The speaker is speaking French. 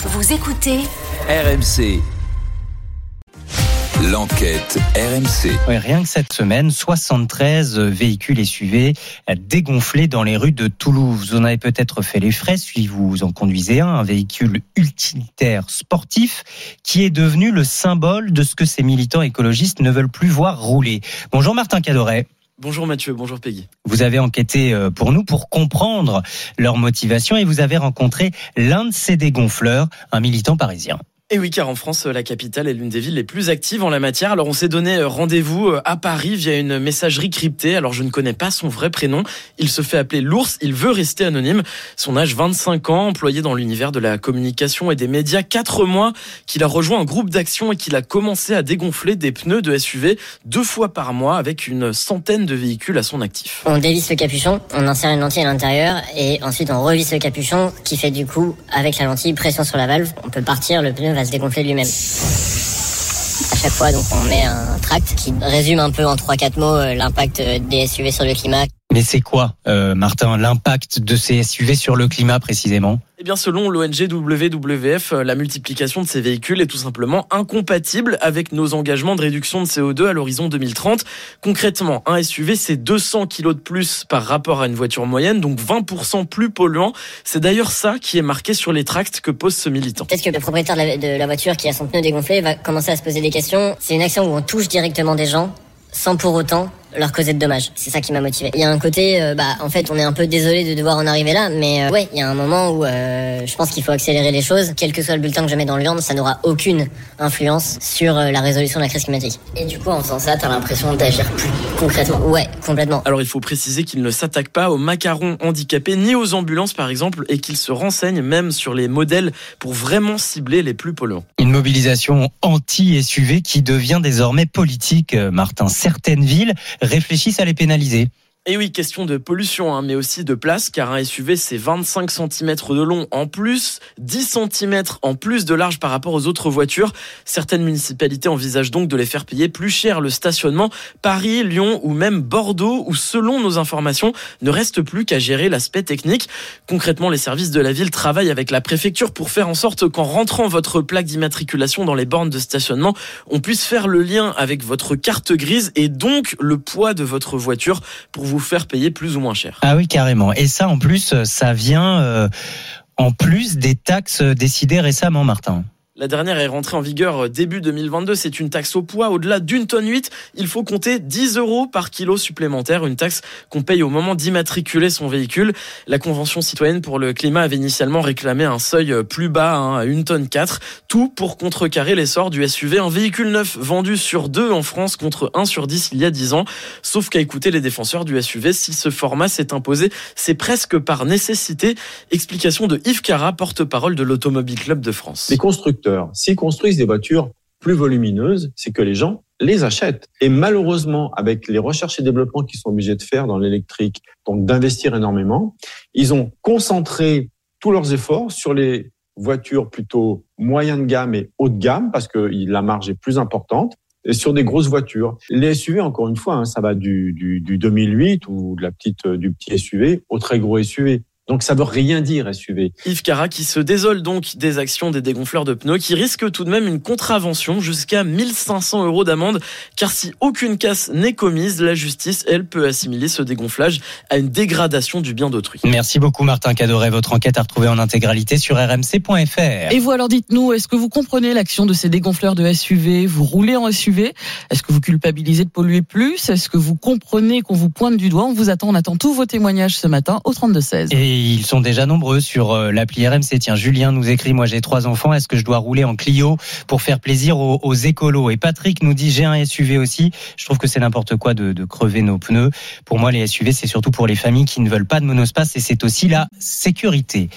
Vous écoutez RMC. L'enquête RMC. Ouais, rien que cette semaine, 73 véhicules SUV dégonflés dans les rues de Toulouse. Vous en avez peut-être fait les frais si vous en conduisez un, un véhicule utilitaire sportif qui est devenu le symbole de ce que ces militants écologistes ne veulent plus voir rouler. Bonjour Martin Cadoret. Bonjour Mathieu, bonjour Peggy. Vous avez enquêté euh, pour nous pour comprendre leur motivation et vous avez rencontré l'un de ces dégonfleurs, un militant parisien. Et oui, car en France, la capitale est l'une des villes les plus actives en la matière. Alors on s'est donné euh, rendez-vous euh, à Paris via une messagerie cryptée. Alors je ne connais pas son vrai prénom. Il se fait appeler l'ours. Il veut rester anonyme. Son âge 25 ans, employé dans l'univers de la communication et des médias. 4 mois qu'il a rejoint un groupe d'action et qu'il a commencé à dégonfler des pneus de SUV deux fois par mois avec une centaine de véhicules à son actif. On dévisse le capuchon, on insère une lentille à l'intérieur et ensuite on revisse le capuchon qui fait du coup avec la lentille pression sur la valve. On peut partir, le pneu va se dégonfler lui-même. À chaque fois, donc, on met un tract qui résume un peu en 3-4 mots euh, l'impact euh, des SUV sur le climat. Mais c'est quoi, euh, Martin, l'impact de ces SUV sur le climat précisément? Eh bien, selon l'ONG WWF, la multiplication de ces véhicules est tout simplement incompatible avec nos engagements de réduction de CO2 à l'horizon 2030. Concrètement, un SUV, c'est 200 kg de plus par rapport à une voiture moyenne, donc 20% plus polluant. C'est d'ailleurs ça qui est marqué sur les tracts que pose ce militant. Peut-être que le propriétaire de la, de la voiture qui a son pneu dégonflé va commencer à se poser des questions? C'est une action où on touche directement des gens sans pour autant leur causer de dommages. C'est ça qui m'a motivé. Il y a un côté, euh, bah, en fait, on est un peu désolé de devoir en arriver là, mais euh, ouais, il y a un moment où euh, je pense qu'il faut accélérer les choses. Quel que soit le bulletin que je mets dans le viande, ça n'aura aucune influence sur euh, la résolution de la crise climatique. Et du coup, en faisant ça, t'as l'impression d'agir plus concrètement. Ouais, complètement. Alors il faut préciser qu'il ne s'attaque pas aux macarons handicapés ni aux ambulances par exemple et qu'il se renseigne même sur les modèles pour vraiment cibler les plus polluants. Une mobilisation anti-SUV qui devient désormais politique, Martin. Certaines villes réfléchissent à les pénaliser. Et oui, question de pollution, hein, mais aussi de place, car un SUV, c'est 25 cm de long en plus, 10 cm en plus de large par rapport aux autres voitures. Certaines municipalités envisagent donc de les faire payer plus cher le stationnement. Paris, Lyon ou même Bordeaux, où selon nos informations, ne reste plus qu'à gérer l'aspect technique. Concrètement, les services de la ville travaillent avec la préfecture pour faire en sorte qu'en rentrant votre plaque d'immatriculation dans les bornes de stationnement, on puisse faire le lien avec votre carte grise et donc le poids de votre voiture pour vous faire payer plus ou moins cher. Ah oui, carrément. Et ça, en plus, ça vient euh, en plus des taxes décidées récemment, Martin. La dernière est rentrée en vigueur début 2022. C'est une taxe au poids. Au-delà d'une tonne 8, il faut compter 10 euros par kilo supplémentaire. Une taxe qu'on paye au moment d'immatriculer son véhicule. La Convention citoyenne pour le climat avait initialement réclamé un seuil plus bas, hein, à une tonne 4. Tout pour contrecarrer l'essor du SUV. Un véhicule neuf vendu sur deux en France contre 1 sur 10 il y a 10 ans. Sauf qu'à écouter les défenseurs du SUV, si ce format s'est imposé, c'est presque par nécessité. Explication de Yves Cara, porte-parole de l'Automobile Club de France. Les constructeurs S'ils construisent des voitures plus volumineuses, c'est que les gens les achètent. Et malheureusement, avec les recherches et développements qu'ils sont obligés de faire dans l'électrique, donc d'investir énormément, ils ont concentré tous leurs efforts sur les voitures plutôt moyen de gamme et haut de gamme, parce que la marge est plus importante, et sur des grosses voitures. Les SUV, encore une fois, hein, ça va du, du, du 2008 ou de la petite, du petit SUV au très gros SUV. Donc ça veut rien dire SUV. Yves Cara qui se désole donc des actions des dégonfleurs de pneus qui risquent tout de même une contravention jusqu'à 1500 euros d'amende car si aucune casse n'est commise, la justice, elle, peut assimiler ce dégonflage à une dégradation du bien d'autrui. Merci beaucoup Martin Cadoret. Votre enquête à retrouver en intégralité sur rmc.fr. Et vous alors dites-nous, est-ce que vous comprenez l'action de ces dégonfleurs de SUV Vous roulez en SUV Est-ce que vous culpabilisez de polluer plus? Est-ce que vous comprenez qu'on vous pointe du doigt? On vous attend, on attend tous vos témoignages ce matin au 32-16. Ils sont déjà nombreux sur euh, l'appli RMC. Tiens, Julien nous écrit, moi j'ai trois enfants, est-ce que je dois rouler en Clio pour faire plaisir aux, écolos? Et Patrick nous dit, j'ai un SUV aussi. Je trouve que c'est n'importe quoi de crever nos pneus. Pour moi, les SUV, c'est surtout pour les familles qui ne veulent pas de monospace et c'est aussi la sécurité.